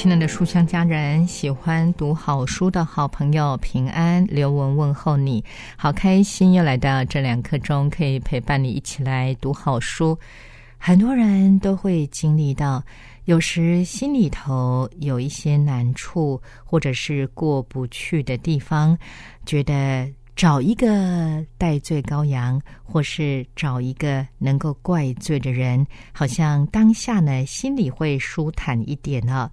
亲爱的书香家人，喜欢读好书的好朋友，平安，刘文问候你，好开心又来到这两刻钟，可以陪伴你一起来读好书。很多人都会经历到，有时心里头有一些难处，或者是过不去的地方，觉得。找一个戴罪羔羊，或是找一个能够怪罪的人，好像当下呢心里会舒坦一点呢。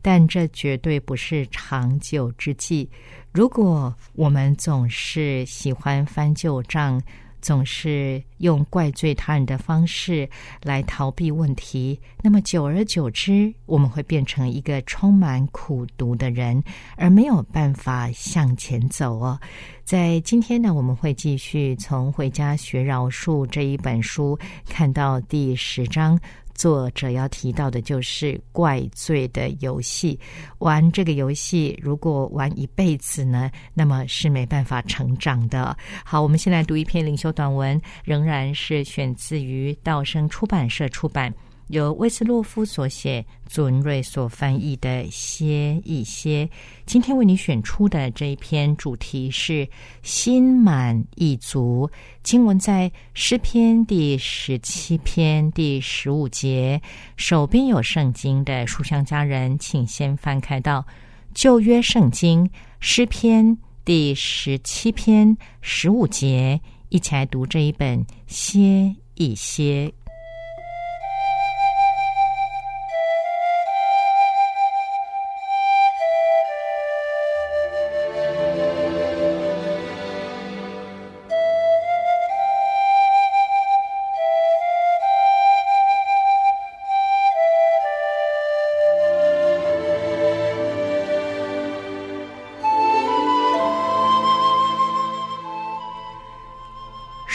但这绝对不是长久之计。如果我们总是喜欢翻旧账，总是用怪罪他人的方式来逃避问题，那么久而久之，我们会变成一个充满苦读的人，而没有办法向前走哦。在今天呢，我们会继续从《回家学饶恕》这一本书看到第十章。作者要提到的就是怪罪的游戏。玩这个游戏，如果玩一辈子呢，那么是没办法成长的。好，我们先来读一篇领袖短文，仍然是选自于道生出版社出版。由威斯洛夫所写，祖文瑞所翻译的《歇一歇》。今天为你选出的这一篇主题是“心满意足”。经文在诗篇第十七篇第十五节。手边有圣经的书香家人，请先翻开到旧约圣经诗篇第十七篇十五节，一起来读这一本《歇一歇》。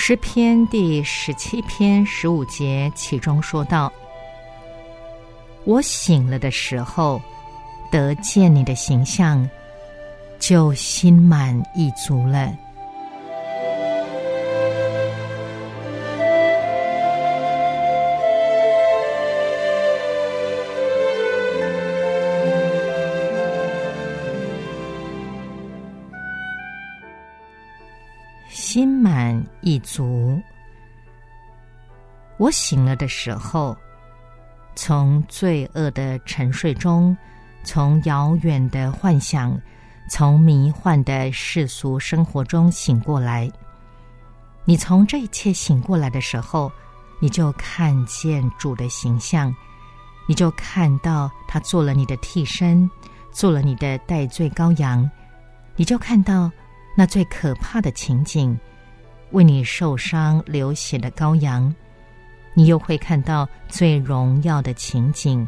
诗篇第十七篇十五节，其中说道：“我醒了的时候，得见你的形象，就心满意足了。”我醒了的时候，从罪恶的沉睡中，从遥远的幻想，从迷幻的世俗生活中醒过来。你从这一切醒过来的时候，你就看见主的形象，你就看到他做了你的替身，做了你的代罪羔羊，你就看到那最可怕的情景。为你受伤流血的羔羊，你又会看到最荣耀的情景，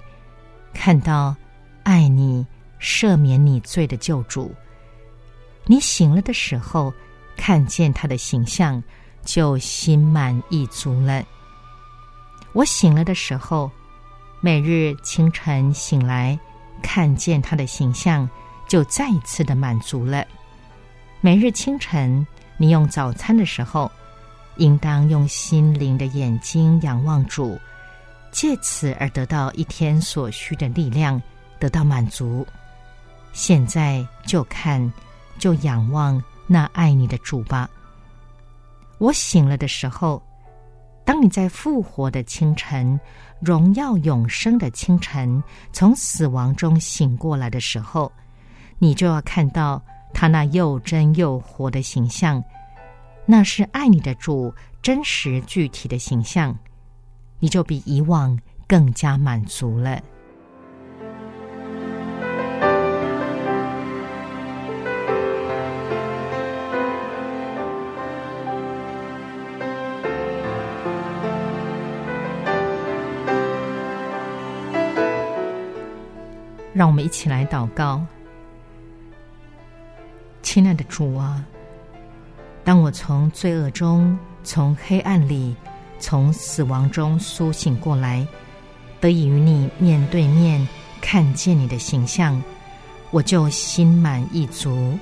看到爱你、赦免你罪的救主。你醒了的时候，看见他的形象，就心满意足了。我醒了的时候，每日清晨醒来，看见他的形象，就再一次的满足了。每日清晨。你用早餐的时候，应当用心灵的眼睛仰望主，借此而得到一天所需的力量，得到满足。现在就看，就仰望那爱你的主吧。我醒了的时候，当你在复活的清晨、荣耀永生的清晨，从死亡中醒过来的时候，你就要看到。他那又真又活的形象，那是爱你的主真实具体的形象你就比以往更加满足了。让我们一起来祷告。亲爱的主啊当我从罪恶中、从黑暗里、从死亡中苏醒过来，得以与你面对面看见你的形象，我就心满意足。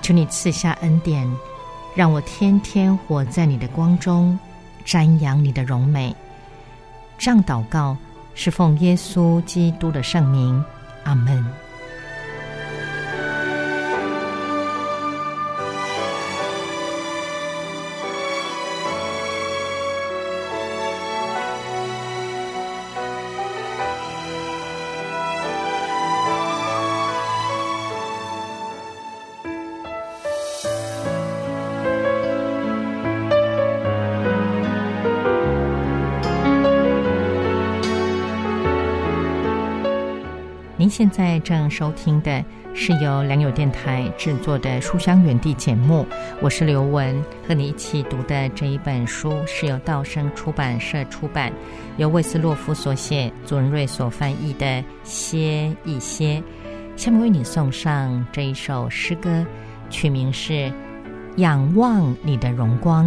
求你赐下恩典，让我天天活在你的光中，瞻仰你的荣美。这样祷告是奉耶稣基督的圣名，阿门。在正收听的是由良友电台制作的《书香园地》节目，我是刘雯，和你一起读的这一本书是由道生出版社出版，由魏斯洛夫所写，左仁瑞所翻译的《歇一歇》。下面为你送上这一首诗歌，曲名是《仰望你的荣光》。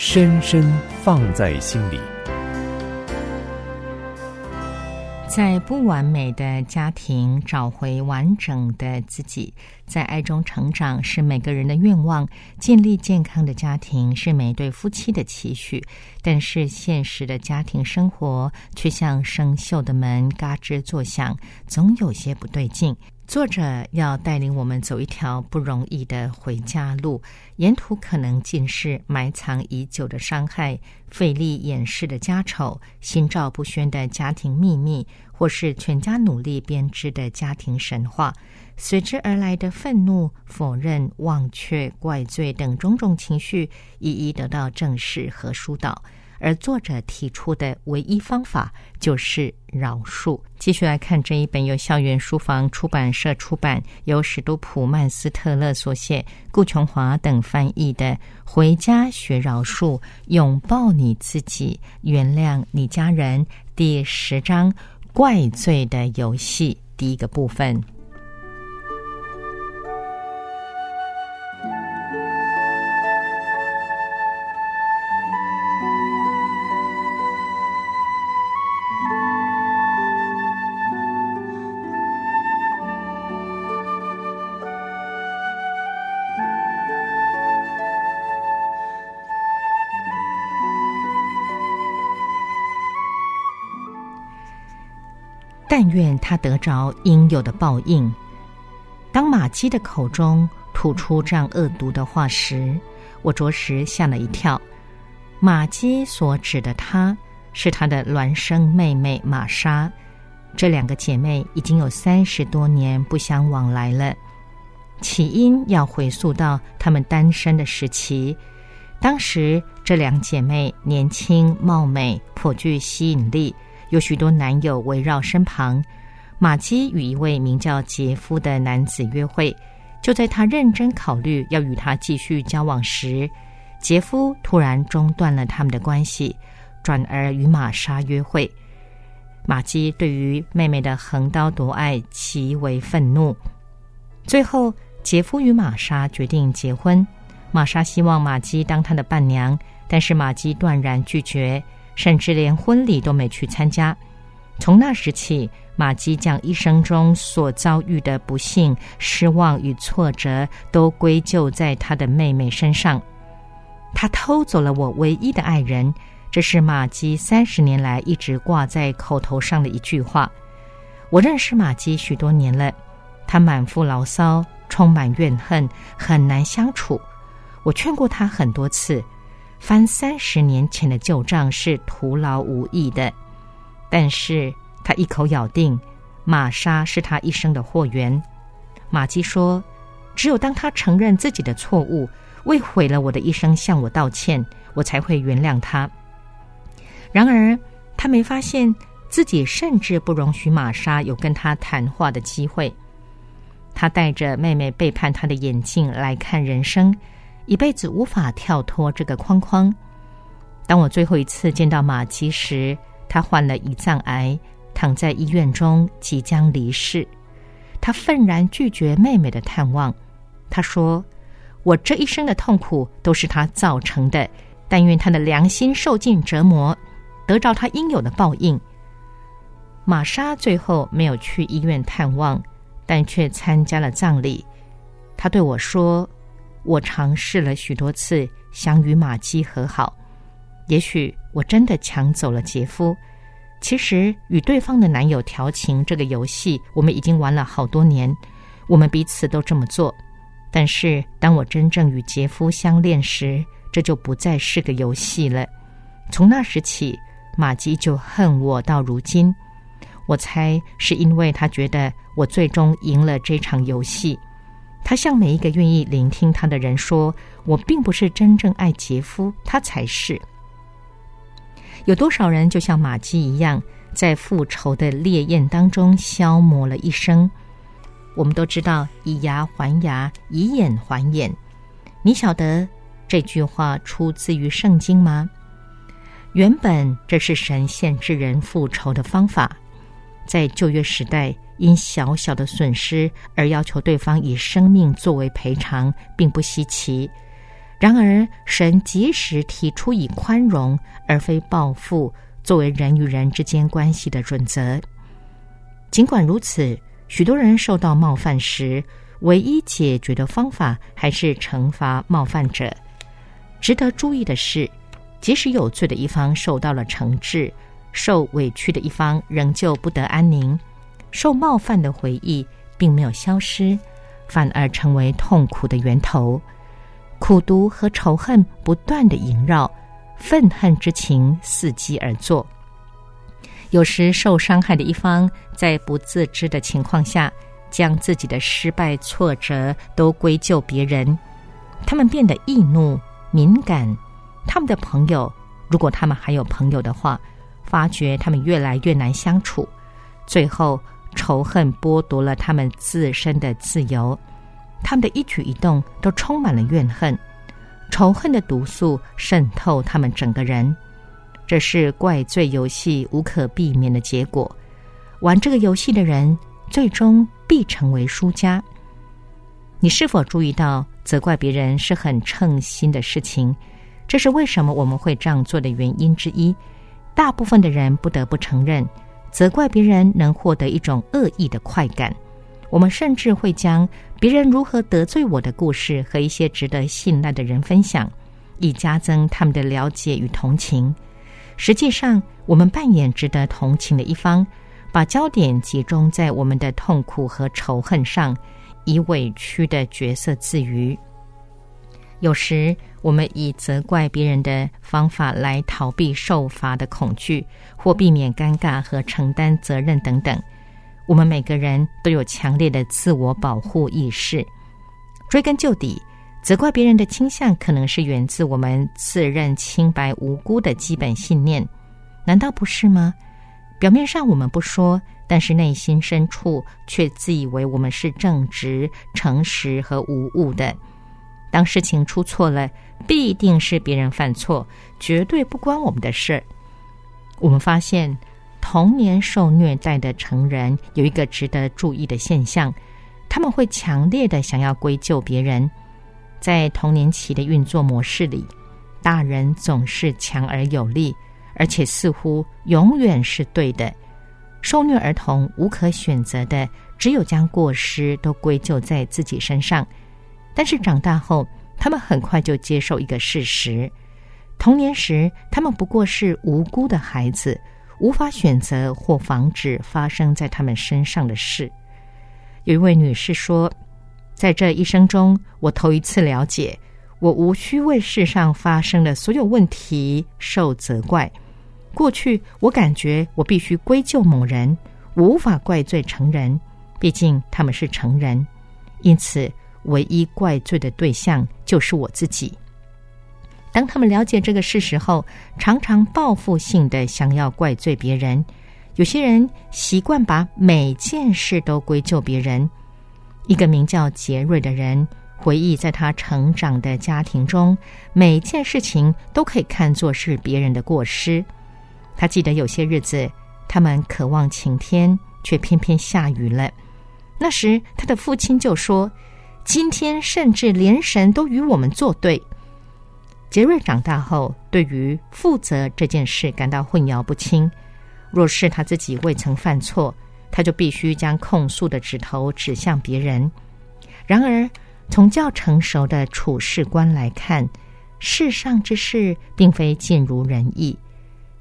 深深放在心里。在不完美的家庭找回完整的自己，在爱中成长是每个人的愿望。建立健康的家庭是每对夫妻的期许，但是现实的家庭生活却像生锈的门，嘎吱作响，总有些不对劲。作者要带领我们走一条不容易的回家路，沿途可能尽是埋藏已久的伤害、费力掩饰的家丑、心照不宣的家庭秘密，或是全家努力编织的家庭神话。随之而来的愤怒、否认、忘却、怪罪等种种情绪，一一得到正视和疏导。而作者提出的唯一方法就是饶恕。继续来看这一本由校园书房出版社出版、由史都普曼斯特勒所写、顾琼华等翻译的《回家学饶恕，拥抱你自己，原谅你家人》第十章“怪罪的游戏”第一个部分。愿他得着应有的报应。当马基的口中吐出这样恶毒的话时，我着实吓了一跳。马基所指的她，是他的孪生妹妹玛莎。这两个姐妹已经有三十多年不相往来了。起因要回溯到她们单身的时期，当时这两姐妹年轻貌美，颇具吸引力。有许多男友围绕身旁，马基与一位名叫杰夫的男子约会。就在他认真考虑要与他继续交往时，杰夫突然中断了他们的关系，转而与玛莎约会。马基对于妹妹的横刀夺爱极为愤怒。最后，杰夫与玛莎决定结婚。玛莎希望马基当她的伴娘，但是马基断然拒绝。甚至连婚礼都没去参加。从那时起，马基将一生中所遭遇的不幸、失望与挫折都归咎在他的妹妹身上。他偷走了我唯一的爱人，这是马基三十年来一直挂在口头上的一句话。我认识马基许多年了，他满腹牢骚，充满怨恨，很难相处。我劝过他很多次。翻三十年前的旧账是徒劳无益的，但是他一口咬定玛莎是他一生的祸源。玛姬说：“只有当他承认自己的错误，为毁了我的一生向我道歉，我才会原谅他。”然而，他没发现自己甚至不容许玛莎有跟他谈话的机会。他戴着妹妹背叛他的眼镜来看人生。一辈子无法跳脱这个框框。当我最后一次见到马基时，他患了胰脏癌，躺在医院中，即将离世。他愤然拒绝妹妹的探望。他说：“我这一生的痛苦都是他造成的，但愿他的良心受尽折磨，得着他应有的报应。”玛莎最后没有去医院探望，但却参加了葬礼。他对我说。我尝试了许多次想与马姬和好，也许我真的抢走了杰夫。其实与对方的男友调情这个游戏，我们已经玩了好多年，我们彼此都这么做。但是当我真正与杰夫相恋时，这就不再是个游戏了。从那时起，马姬就恨我到如今。我猜是因为他觉得我最终赢了这场游戏。他向每一个愿意聆听他的人说：“我并不是真正爱杰夫，他才是。”有多少人就像马基一样，在复仇的烈焰当中消磨了一生？我们都知道“以牙还牙，以眼还眼”。你晓得这句话出自于圣经吗？原本这是神限制人复仇的方法，在旧约时代，因小小的损失而要求对方以生命作为赔偿，并不稀奇。然而，神及时提出以宽容而非报复作为人与人之间关系的准则。尽管如此，许多人受到冒犯时，唯一解决的方法还是惩罚冒犯者。值得注意的是。即使有罪的一方受到了惩治，受委屈的一方仍旧不得安宁，受冒犯的回忆并没有消失，反而成为痛苦的源头，苦毒和仇恨不断的萦绕，愤恨之情伺机而作。有时受伤害的一方在不自知的情况下，将自己的失败挫折都归咎别人，他们变得易怒敏感。他们的朋友，如果他们还有朋友的话，发觉他们越来越难相处，最后仇恨剥夺了他们自身的自由，他们的一举一动都充满了怨恨，仇恨的毒素渗透他们整个人，这是怪罪游戏无可避免的结果。玩这个游戏的人，最终必成为输家。你是否注意到，责怪别人是很称心的事情？这是为什么我们会这样做的原因之一。大部分的人不得不承认，责怪别人能获得一种恶意的快感。我们甚至会将别人如何得罪我的故事和一些值得信赖的人分享，以加增他们的了解与同情。实际上，我们扮演值得同情的一方，把焦点集中在我们的痛苦和仇恨上，以委屈的角色自娱。有时，我们以责怪别人的方法来逃避受罚的恐惧，或避免尴尬和承担责任等等。我们每个人都有强烈的自我保护意识。追根究底，责怪别人的倾向可能是源自我们自认清白无辜的基本信念，难道不是吗？表面上我们不说，但是内心深处却自以为我们是正直、诚实和无误的。当事情出错了，必定是别人犯错，绝对不关我们的事儿。我们发现，童年受虐待的成人有一个值得注意的现象：他们会强烈的想要归咎别人。在童年期的运作模式里，大人总是强而有力，而且似乎永远是对的。受虐儿童无可选择的，只有将过失都归咎在自己身上。但是长大后，他们很快就接受一个事实：童年时他们不过是无辜的孩子，无法选择或防止发生在他们身上的事。有一位女士说：“在这一生中，我头一次了解，我无需为世上发生的所有问题受责怪。过去，我感觉我必须归咎某人，无法怪罪成人，毕竟他们是成人，因此。”唯一怪罪的对象就是我自己。当他们了解这个事实后，常常报复性的想要怪罪别人。有些人习惯把每件事都归咎别人。一个名叫杰瑞的人回忆，在他成长的家庭中，每件事情都可以看作是别人的过失。他记得有些日子，他们渴望晴天，却偏偏下雨了。那时，他的父亲就说。今天甚至连神都与我们作对。杰瑞长大后，对于负责这件事感到混淆不清。若是他自己未曾犯错，他就必须将控诉的指头指向别人。然而，从较成熟的处事观来看，世上之事并非尽如人意。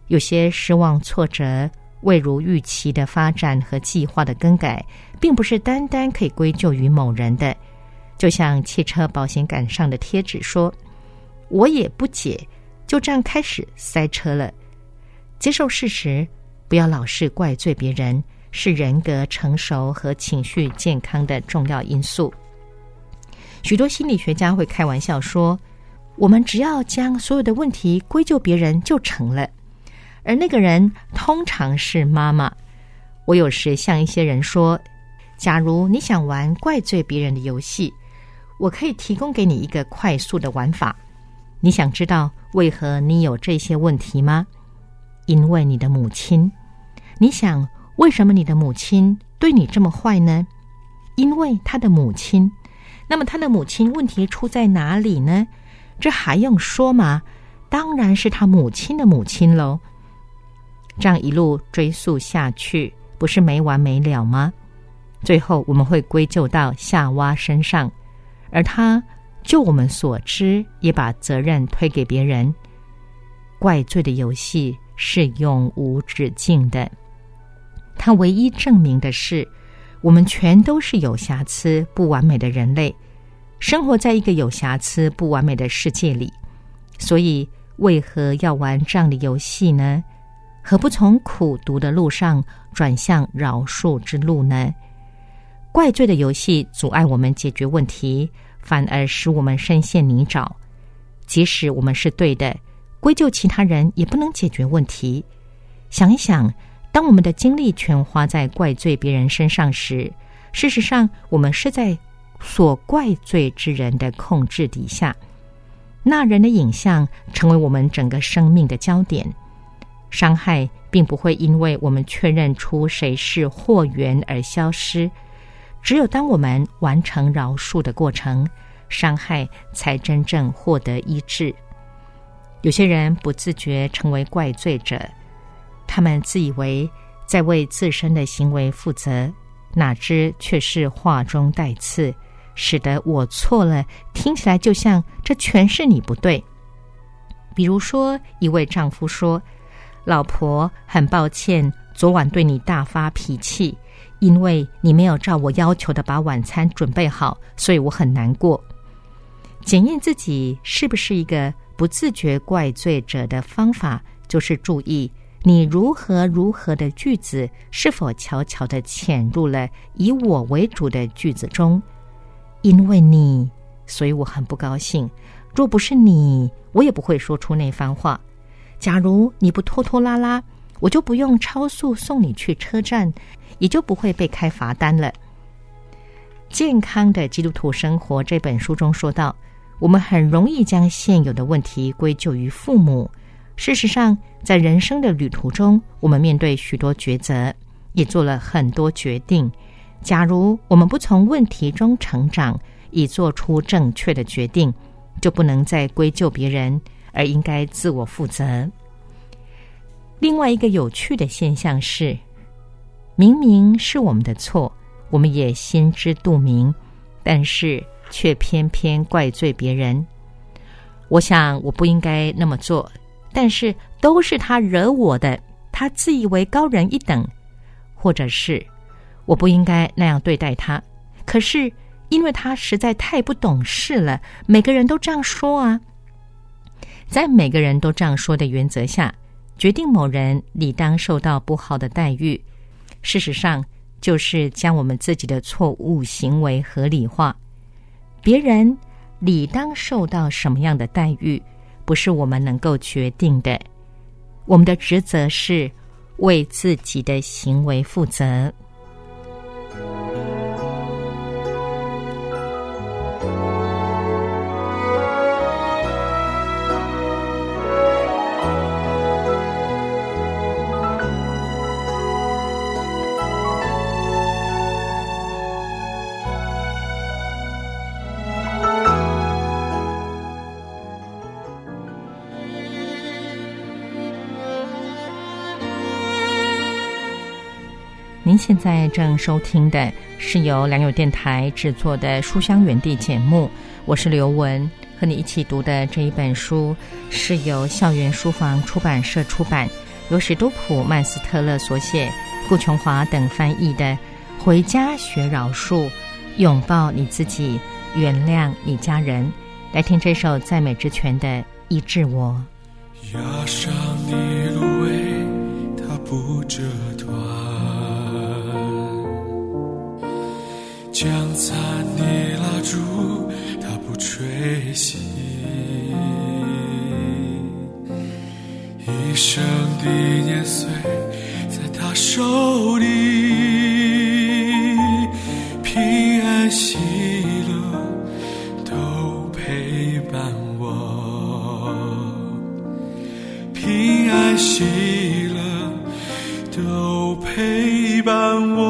有些失望、挫折、未如预期的发展和计划的更改，并不是单单可以归咎于某人的。就像汽车保险杆上的贴纸说：“我也不解，就这样开始塞车了。”接受事实，不要老是怪罪别人，是人格成熟和情绪健康的重要因素。许多心理学家会开玩笑说：“我们只要将所有的问题归咎别人就成了。”而那个人通常是妈妈。我有时向一些人说：“假如你想玩怪罪别人的游戏，我可以提供给你一个快速的玩法。你想知道为何你有这些问题吗？因为你的母亲。你想为什么你的母亲对你这么坏呢？因为他的母亲。那么他的母亲问题出在哪里呢？这还用说吗？当然是他母亲的母亲喽。这样一路追溯下去，不是没完没了吗？最后我们会归咎到夏娃身上，而他就我们所知，也把责任推给别人。怪罪的游戏是永无止境的。他唯一证明的是，我们全都是有瑕疵、不完美的人类，生活在一个有瑕疵、不完美的世界里。所以，为何要玩这样的游戏呢？何不从苦读的路上转向饶恕之路呢？怪罪的游戏阻碍我们解决问题，反而使我们深陷泥沼。即使我们是对的，归咎其他人也不能解决问题。想一想，当我们的精力全花在怪罪别人身上时，事实上我们是在所怪罪之人的控制底下。那人的影像成为我们整个生命的焦点，伤害并不会因为我们确认出谁是祸源而消失。只有当我们完成饶恕的过程，伤害才真正获得医治。有些人不自觉成为怪罪者，他们自以为在为自身的行为负责，哪知却是话中带刺。使得我错了，听起来就像这全是你不对。比如说，一位丈夫说：“老婆，很抱歉，昨晚对你大发脾气，因为你没有照我要求的把晚餐准备好，所以我很难过。”检验自己是不是一个不自觉怪罪者的方法，就是注意你如何如何的句子是否悄悄的潜入了以我为主的句子中。因为你，所以我很不高兴。若不是你，我也不会说出那番话。假如你不拖拖拉拉，我就不用超速送你去车站，也就不会被开罚单了。《健康的基督徒生活》这本书中说到，我们很容易将现有的问题归咎于父母。事实上，在人生的旅途中，我们面对许多抉择，也做了很多决定。假如我们不从问题中成长，以做出正确的决定，就不能再归咎别人，而应该自我负责。另外一个有趣的现象是，明明是我们的错，我们也心知肚明，但是却偏偏怪罪别人。我想我不应该那么做，但是都是他惹我的，他自以为高人一等，或者是。我不应该那样对待他，可是因为他实在太不懂事了。每个人都这样说啊，在每个人都这样说的原则下，决定某人理当受到不好的待遇，事实上就是将我们自己的错误行为合理化。别人理当受到什么样的待遇，不是我们能够决定的。我们的职责是为自己的行为负责。您现在正收听的是由良友电台制作的《书香园地》节目，我是刘文，和你一起读的这一本书是由校园书房出版社出版，由史都普曼斯特勒所写，顾琼华等翻译的《回家学饶恕，拥抱你自己，原谅你家人》。来听这首赞美之泉的《医治我》。压上你芦苇，它不折断。将残的蜡烛，它不吹熄。一生的年岁在他手里，平安喜乐都陪伴我，平安喜乐都陪伴我，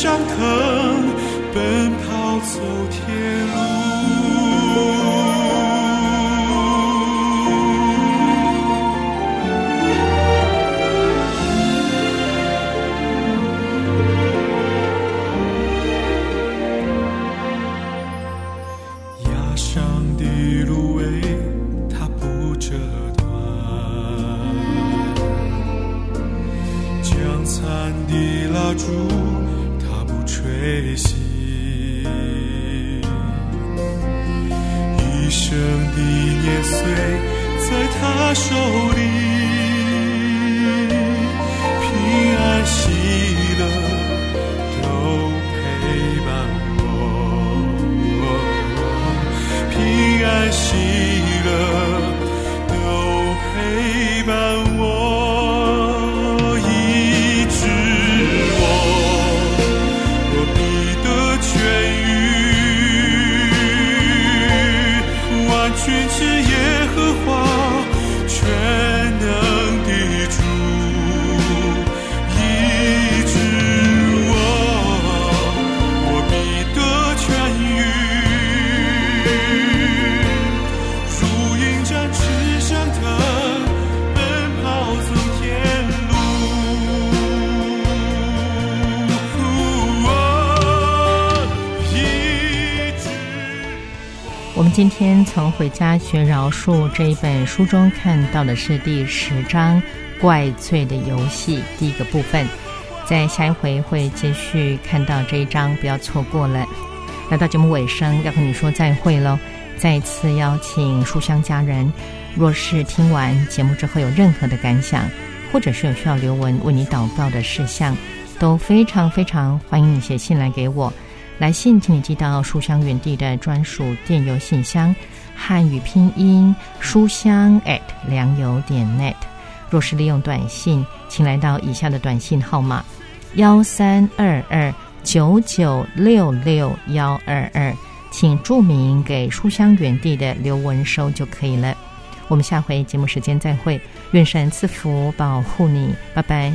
上腾，奔跑走天路。压伤的芦苇，它不折断；将残的蜡烛，不吹熄。一生的年岁在他手里，今天从《回家学饶恕》这一本书中看到的是第十章“怪罪的游戏”第一个部分，在下一回会继续看到这一章，不要错过了。来到节目尾声，要和你说再会喽！再次邀请书香家人，若是听完节目之后有任何的感想，或者是有需要刘文为你祷告的事项，都非常非常欢迎你写信来给我。来信请你寄到书香园地的专属电邮信箱，汉语拼音书香 at 良友点 net。若是利用短信，请来到以下的短信号码：幺三二二九九六六幺二二，请注明给书香园地的刘文收就可以了。我们下回节目时间再会，愿神赐福保护你，拜拜。